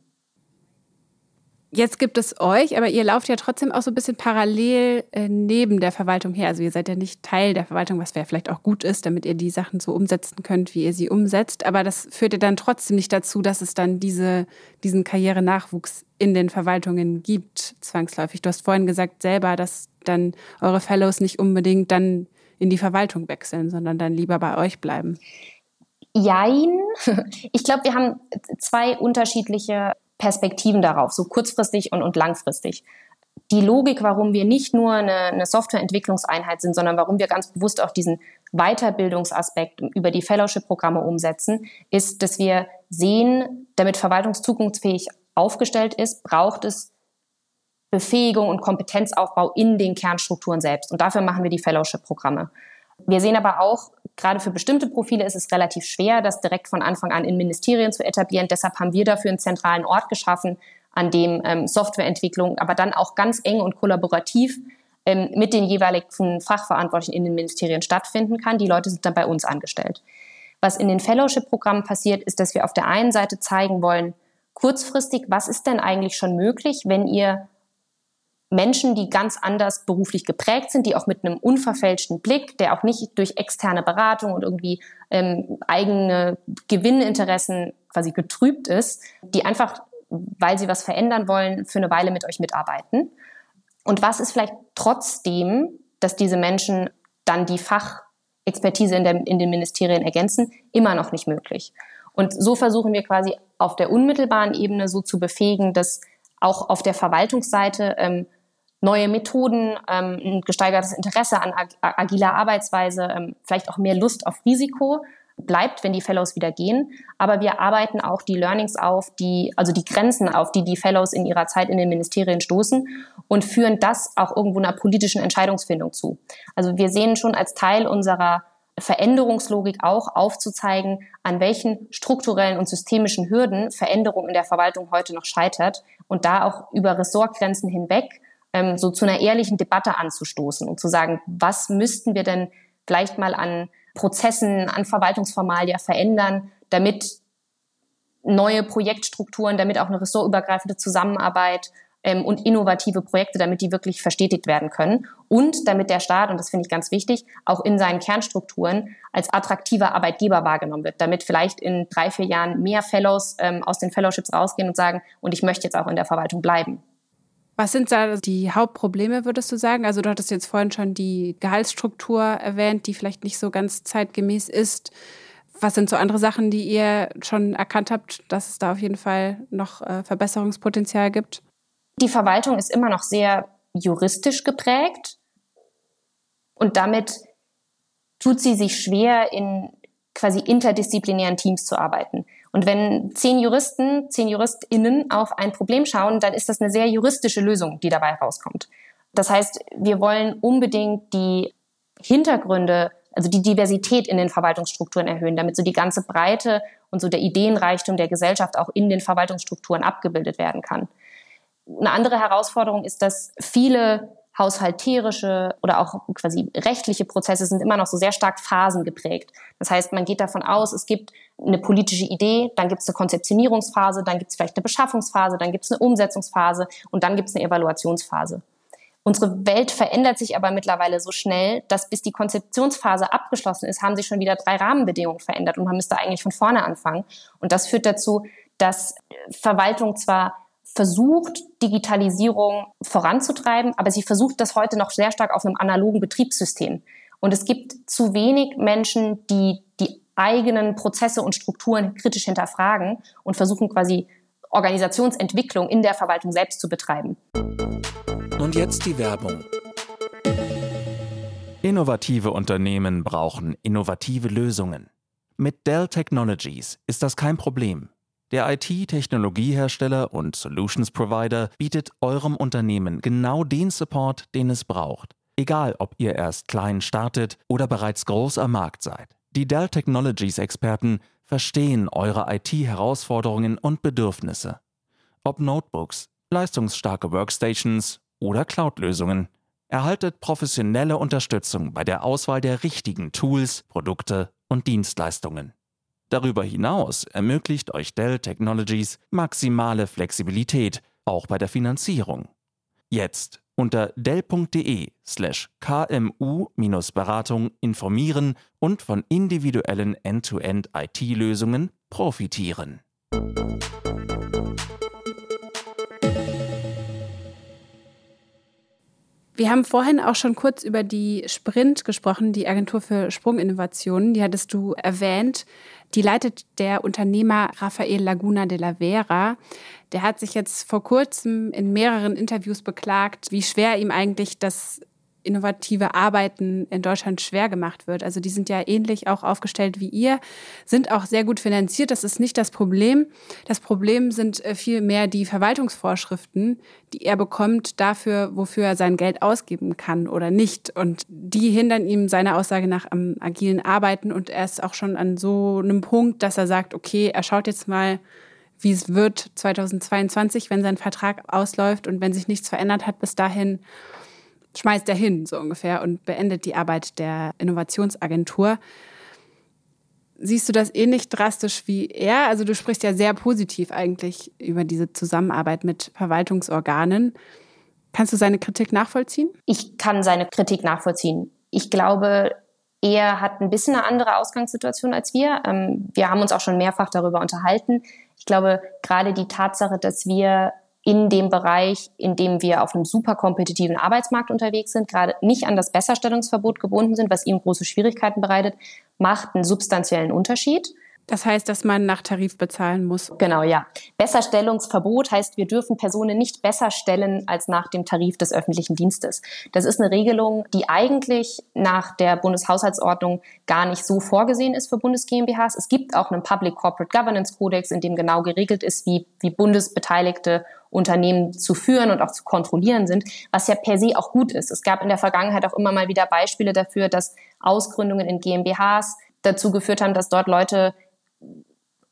Jetzt gibt es euch, aber ihr lauft ja trotzdem auch so ein bisschen parallel äh, neben der Verwaltung her. Also ihr seid ja nicht Teil der Verwaltung, was vielleicht auch gut ist, damit ihr die Sachen so umsetzen könnt, wie ihr sie umsetzt. Aber das führt ja dann trotzdem nicht dazu, dass es dann diese, diesen Karrierenachwuchs in den Verwaltungen gibt, zwangsläufig. Du hast vorhin gesagt selber, dass dann eure Fellows nicht unbedingt dann in die Verwaltung wechseln, sondern dann lieber bei euch bleiben. Jein. Ich glaube, wir haben zwei unterschiedliche Perspektiven darauf, so kurzfristig und, und langfristig. Die Logik, warum wir nicht nur eine, eine Softwareentwicklungseinheit sind, sondern warum wir ganz bewusst auch diesen Weiterbildungsaspekt über die Fellowship-Programme umsetzen, ist, dass wir sehen, damit verwaltungszukunftsfähig aufgestellt ist, braucht es Befähigung und Kompetenzaufbau in den Kernstrukturen selbst. Und dafür machen wir die Fellowship-Programme. Wir sehen aber auch, gerade für bestimmte Profile ist es relativ schwer, das direkt von Anfang an in Ministerien zu etablieren. Deshalb haben wir dafür einen zentralen Ort geschaffen, an dem ähm, Softwareentwicklung, aber dann auch ganz eng und kollaborativ ähm, mit den jeweiligen Fachverantwortlichen in den Ministerien stattfinden kann. Die Leute sind dann bei uns angestellt. Was in den Fellowship-Programmen passiert, ist, dass wir auf der einen Seite zeigen wollen, kurzfristig, was ist denn eigentlich schon möglich, wenn ihr Menschen, die ganz anders beruflich geprägt sind, die auch mit einem unverfälschten Blick, der auch nicht durch externe Beratung und irgendwie ähm, eigene Gewinninteressen quasi getrübt ist, die einfach, weil sie was verändern wollen, für eine Weile mit euch mitarbeiten. Und was ist vielleicht trotzdem, dass diese Menschen dann die Fachexpertise in, der, in den Ministerien ergänzen, immer noch nicht möglich. Und so versuchen wir quasi auf der unmittelbaren Ebene so zu befähigen, dass auch auf der Verwaltungsseite ähm, neue Methoden, ähm, ein gesteigertes Interesse an ag agiler Arbeitsweise, ähm, vielleicht auch mehr Lust auf Risiko bleibt, wenn die Fellows wieder gehen. Aber wir arbeiten auch die Learnings auf, die, also die Grenzen auf, die die Fellows in ihrer Zeit in den Ministerien stoßen und führen das auch irgendwo einer politischen Entscheidungsfindung zu. Also wir sehen schon als Teil unserer Veränderungslogik auch aufzuzeigen, an welchen strukturellen und systemischen Hürden Veränderung in der Verwaltung heute noch scheitert und da auch über Ressortgrenzen hinweg ähm, so zu einer ehrlichen Debatte anzustoßen und zu sagen, was müssten wir denn vielleicht mal an Prozessen, an Verwaltungsformalia verändern, damit neue Projektstrukturen, damit auch eine ressortübergreifende Zusammenarbeit ähm, und innovative Projekte, damit die wirklich verstetigt werden können und damit der Staat, und das finde ich ganz wichtig, auch in seinen Kernstrukturen als attraktiver Arbeitgeber wahrgenommen wird, damit vielleicht in drei, vier Jahren mehr Fellows ähm, aus den Fellowships rausgehen und sagen, und ich möchte jetzt auch in der Verwaltung bleiben. Was sind da die Hauptprobleme, würdest du sagen? Also du hattest jetzt vorhin schon die Gehaltsstruktur erwähnt, die vielleicht nicht so ganz zeitgemäß ist. Was sind so andere Sachen, die ihr schon erkannt habt, dass es da auf jeden Fall noch äh, Verbesserungspotenzial gibt? Die Verwaltung ist immer noch sehr juristisch geprägt und damit tut sie sich schwer, in quasi interdisziplinären Teams zu arbeiten. Und wenn zehn Juristen, zehn JuristInnen auf ein Problem schauen, dann ist das eine sehr juristische Lösung, die dabei rauskommt. Das heißt, wir wollen unbedingt die Hintergründe, also die Diversität in den Verwaltungsstrukturen erhöhen, damit so die ganze Breite und so der Ideenreichtum der Gesellschaft auch in den Verwaltungsstrukturen abgebildet werden kann. Eine andere Herausforderung ist, dass viele haushalterische oder auch quasi rechtliche Prozesse sind immer noch so sehr stark phasen Das heißt, man geht davon aus, es gibt eine politische Idee, dann gibt es eine Konzeptionierungsphase, dann gibt es vielleicht eine Beschaffungsphase, dann gibt es eine Umsetzungsphase und dann gibt es eine Evaluationsphase. Unsere Welt verändert sich aber mittlerweile so schnell, dass bis die Konzeptionsphase abgeschlossen ist, haben sich schon wieder drei Rahmenbedingungen verändert und man müsste eigentlich von vorne anfangen. Und das führt dazu, dass Verwaltung zwar versucht, Digitalisierung voranzutreiben, aber sie versucht das heute noch sehr stark auf einem analogen Betriebssystem. Und es gibt zu wenig Menschen, die die eigenen Prozesse und Strukturen kritisch hinterfragen und versuchen quasi Organisationsentwicklung in der Verwaltung selbst zu betreiben. Und jetzt die Werbung. Innovative Unternehmen brauchen innovative Lösungen. Mit Dell Technologies ist das kein Problem. Der IT-Technologiehersteller und Solutions Provider bietet eurem Unternehmen genau den Support, den es braucht. Egal, ob ihr erst klein startet oder bereits groß am Markt seid. Die Dell Technologies Experten verstehen eure IT-Herausforderungen und Bedürfnisse. Ob Notebooks, leistungsstarke Workstations oder Cloud-Lösungen. Erhaltet professionelle Unterstützung bei der Auswahl der richtigen Tools, Produkte und Dienstleistungen. Darüber hinaus ermöglicht euch Dell Technologies maximale Flexibilität auch bei der Finanzierung. Jetzt unter dell.de slash kmu-beratung informieren und von individuellen End-to-End-IT-Lösungen profitieren. Wir haben vorhin auch schon kurz über die Sprint gesprochen, die Agentur für Sprunginnovationen. Die hattest du erwähnt. Die leitet der Unternehmer Rafael Laguna de la Vera. Der hat sich jetzt vor kurzem in mehreren Interviews beklagt, wie schwer ihm eigentlich das innovative Arbeiten in Deutschland schwer gemacht wird. Also die sind ja ähnlich auch aufgestellt wie ihr, sind auch sehr gut finanziert. Das ist nicht das Problem. Das Problem sind äh, vielmehr die Verwaltungsvorschriften, die er bekommt dafür, wofür er sein Geld ausgeben kann oder nicht. Und die hindern ihm seiner Aussage nach am agilen Arbeiten. Und er ist auch schon an so einem Punkt, dass er sagt, okay, er schaut jetzt mal, wie es wird 2022, wenn sein Vertrag ausläuft und wenn sich nichts verändert hat bis dahin schmeißt er hin, so ungefähr, und beendet die Arbeit der Innovationsagentur. Siehst du das ähnlich drastisch wie er? Also du sprichst ja sehr positiv eigentlich über diese Zusammenarbeit mit Verwaltungsorganen. Kannst du seine Kritik nachvollziehen? Ich kann seine Kritik nachvollziehen. Ich glaube, er hat ein bisschen eine andere Ausgangssituation als wir. Ähm, wir haben uns auch schon mehrfach darüber unterhalten. Ich glaube, gerade die Tatsache, dass wir in dem Bereich, in dem wir auf einem super kompetitiven Arbeitsmarkt unterwegs sind, gerade nicht an das Besserstellungsverbot gebunden sind, was ihm große Schwierigkeiten bereitet, macht einen substanziellen Unterschied. Das heißt, dass man nach Tarif bezahlen muss. Genau, ja. Besserstellungsverbot heißt, wir dürfen Personen nicht besser stellen als nach dem Tarif des öffentlichen Dienstes. Das ist eine Regelung, die eigentlich nach der Bundeshaushaltsordnung gar nicht so vorgesehen ist für Bundes GmbHs. Es gibt auch einen Public Corporate Governance Codex, in dem genau geregelt ist, wie, wie bundesbeteiligte Unternehmen zu führen und auch zu kontrollieren sind, was ja per se auch gut ist. Es gab in der Vergangenheit auch immer mal wieder Beispiele dafür, dass Ausgründungen in GmbHs dazu geführt haben, dass dort Leute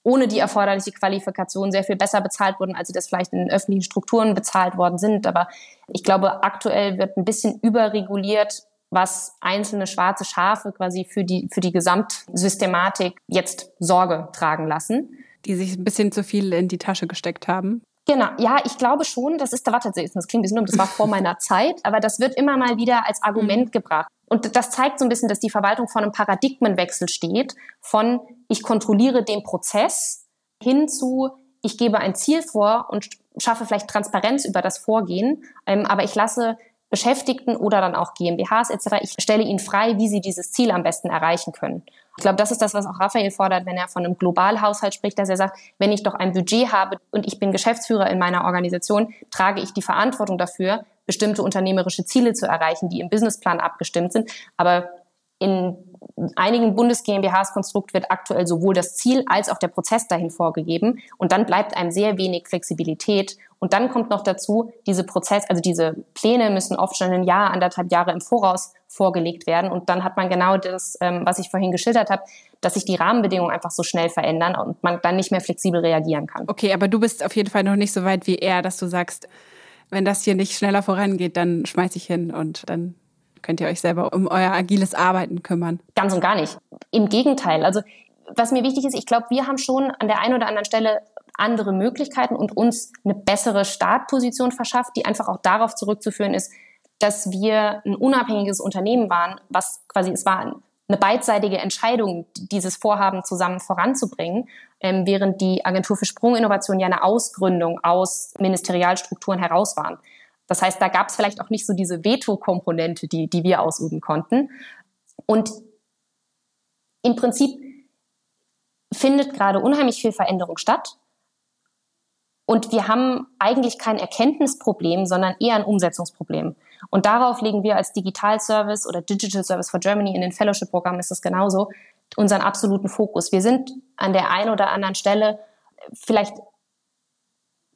ohne die erforderliche Qualifikation sehr viel besser bezahlt wurden, als sie das vielleicht in öffentlichen Strukturen bezahlt worden sind. Aber ich glaube, aktuell wird ein bisschen überreguliert, was einzelne schwarze Schafe quasi für die, für die Gesamtsystematik jetzt Sorge tragen lassen. Die sich ein bisschen zu viel in die Tasche gesteckt haben. Genau, ja, ich glaube schon, das ist, warte, das klingt ein bisschen dumm, das war vor meiner Zeit, aber das wird immer mal wieder als Argument mhm. gebracht. Und das zeigt so ein bisschen, dass die Verwaltung vor einem Paradigmenwechsel steht, von ich kontrolliere den Prozess hin zu ich gebe ein Ziel vor und schaffe vielleicht Transparenz über das Vorgehen, ähm, aber ich lasse Beschäftigten oder dann auch GmbHs etc. Ich stelle ihnen frei, wie sie dieses Ziel am besten erreichen können. Ich glaube, das ist das, was auch Raphael fordert, wenn er von einem Globalhaushalt spricht, dass er sagt, wenn ich doch ein Budget habe und ich bin Geschäftsführer in meiner Organisation, trage ich die Verantwortung dafür, bestimmte unternehmerische Ziele zu erreichen, die im Businessplan abgestimmt sind. Aber in einigen Bundes-GmbHs-Konstrukt wird aktuell sowohl das Ziel als auch der Prozess dahin vorgegeben. Und dann bleibt einem sehr wenig Flexibilität. Und dann kommt noch dazu, diese Prozess, also diese Pläne müssen oft schon ein Jahr, anderthalb Jahre im Voraus vorgelegt werden. Und dann hat man genau das, ähm, was ich vorhin geschildert habe, dass sich die Rahmenbedingungen einfach so schnell verändern und man dann nicht mehr flexibel reagieren kann. Okay, aber du bist auf jeden Fall noch nicht so weit wie er, dass du sagst, wenn das hier nicht schneller vorangeht, dann schmeiß ich hin und dann könnt ihr euch selber um euer agiles Arbeiten kümmern. Ganz und gar nicht. Im Gegenteil. Also was mir wichtig ist, ich glaube, wir haben schon an der einen oder anderen Stelle andere Möglichkeiten und uns eine bessere Startposition verschafft, die einfach auch darauf zurückzuführen ist, dass wir ein unabhängiges Unternehmen waren, was quasi, es war eine beidseitige Entscheidung, dieses Vorhaben zusammen voranzubringen, ähm, während die Agentur für Sprunginnovation ja eine Ausgründung aus Ministerialstrukturen heraus waren. Das heißt, da gab es vielleicht auch nicht so diese Veto-Komponente, die, die wir ausüben konnten. Und im Prinzip findet gerade unheimlich viel Veränderung statt. Und wir haben eigentlich kein Erkenntnisproblem, sondern eher ein Umsetzungsproblem. Und darauf legen wir als Digital Service oder Digital Service for Germany in den Fellowship-Programmen ist das genauso, unseren absoluten Fokus. Wir sind an der einen oder anderen Stelle vielleicht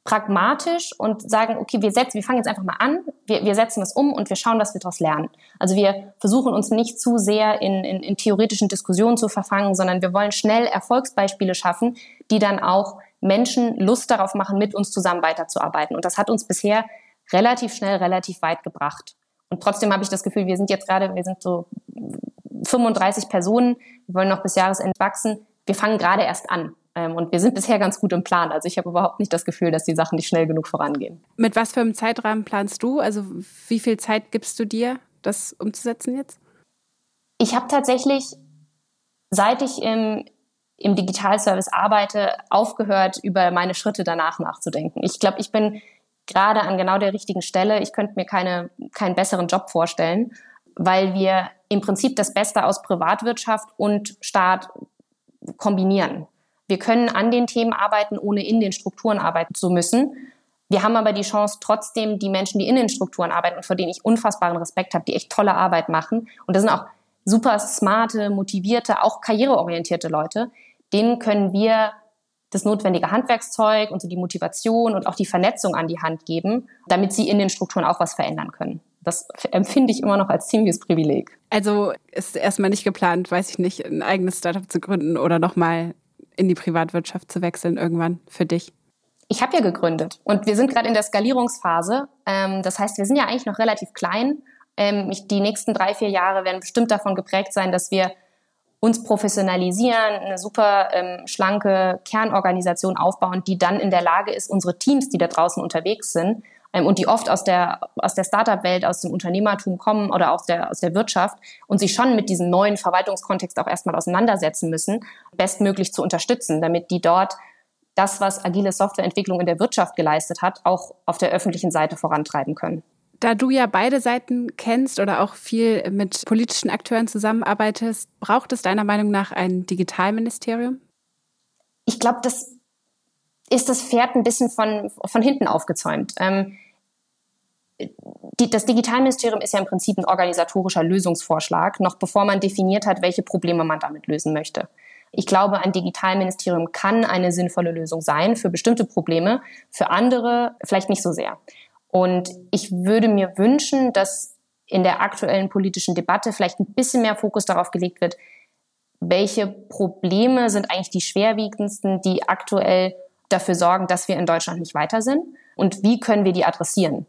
pragmatisch und sagen, okay, wir setzen, wir fangen jetzt einfach mal an, wir, wir setzen das um und wir schauen, was wir daraus lernen. Also wir versuchen uns nicht zu sehr in, in, in theoretischen Diskussionen zu verfangen, sondern wir wollen schnell Erfolgsbeispiele schaffen, die dann auch Menschen Lust darauf machen, mit uns zusammen weiterzuarbeiten. Und das hat uns bisher relativ schnell, relativ weit gebracht. Und trotzdem habe ich das Gefühl, wir sind jetzt gerade, wir sind so 35 Personen, wir wollen noch bis Jahresende wachsen. Wir fangen gerade erst an. Ähm, und wir sind bisher ganz gut im Plan. Also ich habe überhaupt nicht das Gefühl, dass die Sachen nicht schnell genug vorangehen. Mit was für einem Zeitrahmen planst du? Also wie viel Zeit gibst du dir, das umzusetzen jetzt? Ich habe tatsächlich, seit ich im, im Digitalservice arbeite, aufgehört, über meine Schritte danach nachzudenken. Ich glaube, ich bin gerade an genau der richtigen Stelle. Ich könnte mir keine, keinen besseren Job vorstellen, weil wir im Prinzip das Beste aus Privatwirtschaft und Staat kombinieren. Wir können an den Themen arbeiten, ohne in den Strukturen arbeiten zu müssen. Wir haben aber die Chance, trotzdem die Menschen, die in den Strukturen arbeiten und vor denen ich unfassbaren Respekt habe, die echt tolle Arbeit machen. Und das sind auch super smarte, motivierte, auch karriereorientierte Leute. Denen können wir das notwendige Handwerkszeug und so die Motivation und auch die Vernetzung an die Hand geben, damit sie in den Strukturen auch was verändern können. Das empfinde ich immer noch als ziemliches Privileg. Also ist erstmal nicht geplant, weiß ich nicht, ein eigenes Startup zu gründen oder nochmal in die Privatwirtschaft zu wechseln irgendwann für dich? Ich habe ja gegründet und wir sind gerade in der Skalierungsphase. Ähm, das heißt, wir sind ja eigentlich noch relativ klein. Ähm, die nächsten drei, vier Jahre werden bestimmt davon geprägt sein, dass wir uns professionalisieren, eine super ähm, schlanke Kernorganisation aufbauen, die dann in der Lage ist, unsere Teams, die da draußen unterwegs sind, ähm, und die oft aus der, aus der Startup-Welt, aus dem Unternehmertum kommen oder aus der, aus der Wirtschaft und sich schon mit diesem neuen Verwaltungskontext auch erstmal auseinandersetzen müssen, bestmöglich zu unterstützen, damit die dort das, was agile Softwareentwicklung in der Wirtschaft geleistet hat, auch auf der öffentlichen Seite vorantreiben können. Da du ja beide Seiten kennst oder auch viel mit politischen Akteuren zusammenarbeitest, braucht es deiner Meinung nach ein Digitalministerium? Ich glaube, das ist das Pferd ein bisschen von, von hinten aufgezäumt. Ähm, die, das Digitalministerium ist ja im Prinzip ein organisatorischer Lösungsvorschlag, noch bevor man definiert hat, welche Probleme man damit lösen möchte. Ich glaube, ein Digitalministerium kann eine sinnvolle Lösung sein für bestimmte Probleme, für andere vielleicht nicht so sehr. Und ich würde mir wünschen, dass in der aktuellen politischen Debatte vielleicht ein bisschen mehr Fokus darauf gelegt wird, welche Probleme sind eigentlich die schwerwiegendsten, die aktuell dafür sorgen, dass wir in Deutschland nicht weiter sind und wie können wir die adressieren.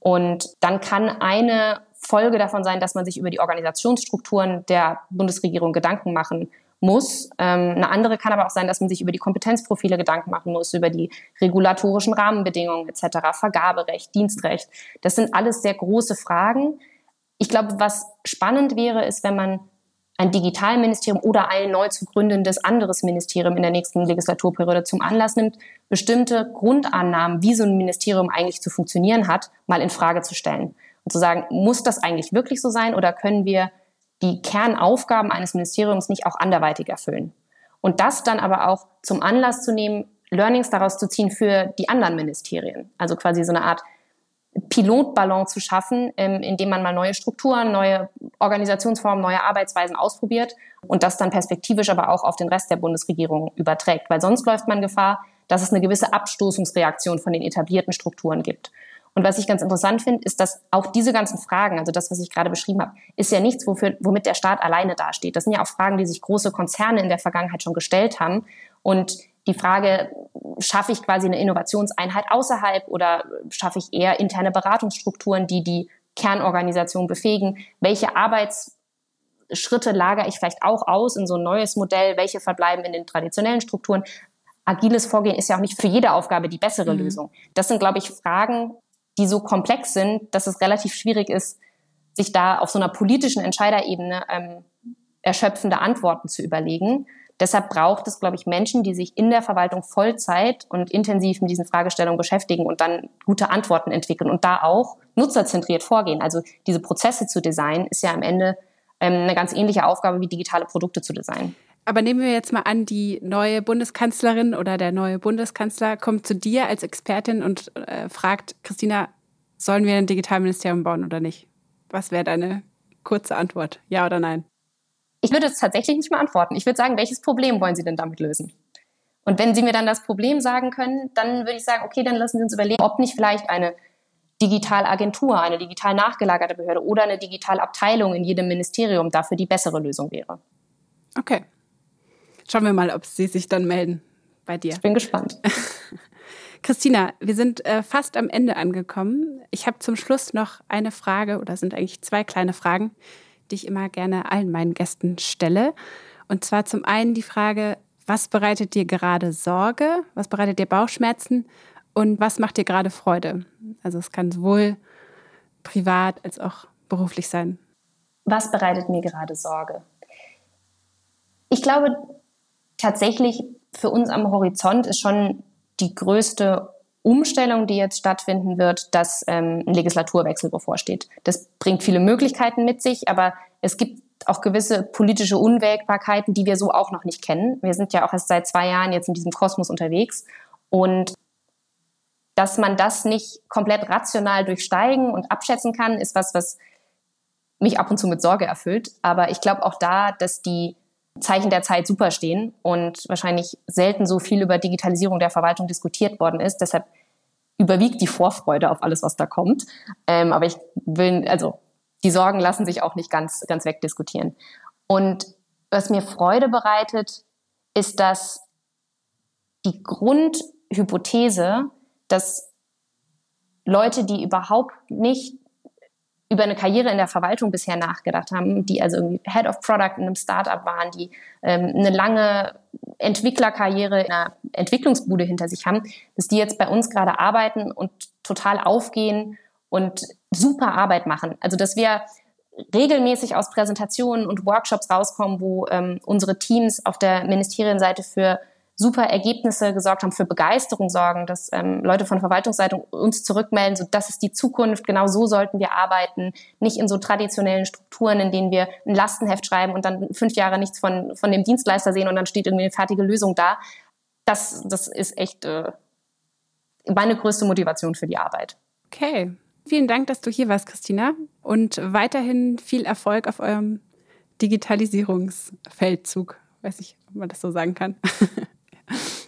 Und dann kann eine Folge davon sein, dass man sich über die Organisationsstrukturen der Bundesregierung Gedanken machen muss. Ähm, eine andere kann aber auch sein, dass man sich über die Kompetenzprofile Gedanken machen muss, über die regulatorischen Rahmenbedingungen etc., Vergaberecht, Dienstrecht. Das sind alles sehr große Fragen. Ich glaube, was spannend wäre, ist, wenn man ein Digitalministerium oder ein neu zu gründendes anderes Ministerium in der nächsten Legislaturperiode zum Anlass nimmt, bestimmte Grundannahmen, wie so ein Ministerium eigentlich zu funktionieren hat, mal in Frage zu stellen und zu sagen, muss das eigentlich wirklich so sein oder können wir die Kernaufgaben eines Ministeriums nicht auch anderweitig erfüllen? Und das dann aber auch zum Anlass zu nehmen, Learnings daraus zu ziehen für die anderen Ministerien. Also quasi so eine Art Pilotballon zu schaffen, ähm, indem man mal neue Strukturen, neue Organisationsformen, neue Arbeitsweisen ausprobiert und das dann perspektivisch aber auch auf den Rest der Bundesregierung überträgt. Weil sonst läuft man Gefahr, dass es eine gewisse Abstoßungsreaktion von den etablierten Strukturen gibt. Und was ich ganz interessant finde, ist, dass auch diese ganzen Fragen, also das, was ich gerade beschrieben habe, ist ja nichts, wofür, womit der Staat alleine dasteht. Das sind ja auch Fragen, die sich große Konzerne in der Vergangenheit schon gestellt haben. Und die Frage, schaffe ich quasi eine Innovationseinheit außerhalb oder schaffe ich eher interne Beratungsstrukturen, die die Kernorganisation befähigen? Welche Arbeitsschritte lagere ich vielleicht auch aus in so ein neues Modell? Welche verbleiben in den traditionellen Strukturen? Agiles Vorgehen ist ja auch nicht für jede Aufgabe die bessere mhm. Lösung. Das sind, glaube ich, Fragen, die so komplex sind, dass es relativ schwierig ist, sich da auf so einer politischen Entscheiderebene ähm, erschöpfende Antworten zu überlegen. Deshalb braucht es, glaube ich, Menschen, die sich in der Verwaltung Vollzeit und intensiv mit diesen Fragestellungen beschäftigen und dann gute Antworten entwickeln und da auch nutzerzentriert vorgehen. Also diese Prozesse zu designen, ist ja am Ende ähm, eine ganz ähnliche Aufgabe wie digitale Produkte zu designen. Aber nehmen wir jetzt mal an, die neue Bundeskanzlerin oder der neue Bundeskanzler kommt zu dir als Expertin und äh, fragt, Christina, sollen wir ein Digitalministerium bauen oder nicht? Was wäre deine kurze Antwort? Ja oder nein? Ich würde es tatsächlich nicht mehr antworten. Ich würde sagen, welches Problem wollen Sie denn damit lösen? Und wenn Sie mir dann das Problem sagen können, dann würde ich sagen, okay, dann lassen Sie uns überlegen, ob nicht vielleicht eine Digitalagentur, eine digital nachgelagerte Behörde oder eine Digitalabteilung in jedem Ministerium dafür die bessere Lösung wäre. Okay. Schauen wir mal, ob Sie sich dann melden bei dir. Ich bin gespannt. Christina, wir sind äh, fast am Ende angekommen. Ich habe zum Schluss noch eine Frage oder sind eigentlich zwei kleine Fragen, die ich immer gerne allen meinen Gästen stelle. Und zwar zum einen die Frage, Was bereitet dir gerade Sorge? Was bereitet dir Bauchschmerzen? Und was macht dir gerade Freude? Also es kann sowohl privat als auch beruflich sein. Was bereitet mir gerade Sorge? Ich glaube tatsächlich für uns am Horizont ist schon die größte Umstellung, die jetzt stattfinden wird, dass ähm, ein Legislaturwechsel bevorsteht. Das bringt viele Möglichkeiten mit sich, aber es gibt auch gewisse politische Unwägbarkeiten, die wir so auch noch nicht kennen. Wir sind ja auch erst seit zwei Jahren jetzt in diesem Kosmos unterwegs und dass man das nicht komplett rational durchsteigen und abschätzen kann, ist was, was mich ab und zu mit Sorge erfüllt. Aber ich glaube auch da, dass die Zeichen der Zeit super stehen und wahrscheinlich selten so viel über Digitalisierung der Verwaltung diskutiert worden ist. Deshalb überwiegt die Vorfreude auf alles, was da kommt. Ähm, aber ich will, also die Sorgen lassen sich auch nicht ganz, ganz wegdiskutieren. Und was mir Freude bereitet, ist, dass die Grundhypothese, dass Leute, die überhaupt nicht über eine Karriere in der Verwaltung bisher nachgedacht haben, die also irgendwie Head of Product in einem Startup waren, die ähm, eine lange Entwicklerkarriere in einer Entwicklungsbude hinter sich haben, dass die jetzt bei uns gerade arbeiten und total aufgehen und super Arbeit machen. Also dass wir regelmäßig aus Präsentationen und Workshops rauskommen, wo ähm, unsere Teams auf der Ministerienseite für super Ergebnisse gesorgt haben, für Begeisterung sorgen, dass ähm, Leute von Verwaltungsseite uns zurückmelden, so das ist die Zukunft, genau so sollten wir arbeiten, nicht in so traditionellen Strukturen, in denen wir ein Lastenheft schreiben und dann fünf Jahre nichts von, von dem Dienstleister sehen und dann steht irgendwie eine fertige Lösung da. Das, das ist echt äh, meine größte Motivation für die Arbeit. Okay. Vielen Dank, dass du hier warst, Christina. Und weiterhin viel Erfolg auf eurem Digitalisierungsfeldzug. Weiß ich, ob man das so sagen kann.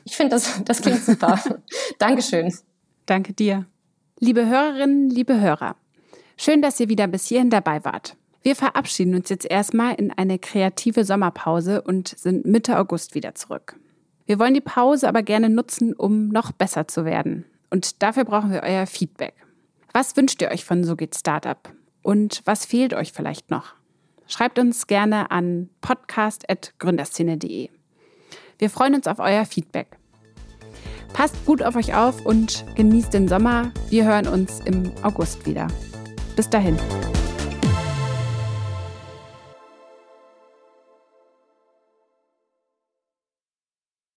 Ich finde, das, das klingt super. Dankeschön. Danke dir. Liebe Hörerinnen, liebe Hörer, schön, dass ihr wieder bis hierhin dabei wart. Wir verabschieden uns jetzt erstmal in eine kreative Sommerpause und sind Mitte August wieder zurück. Wir wollen die Pause aber gerne nutzen, um noch besser zu werden. Und dafür brauchen wir euer Feedback. Was wünscht ihr euch von So geht Startup? Und was fehlt euch vielleicht noch? Schreibt uns gerne an podcast.gründerszene.de. Wir freuen uns auf euer Feedback. Passt gut auf euch auf und genießt den Sommer. Wir hören uns im August wieder. Bis dahin.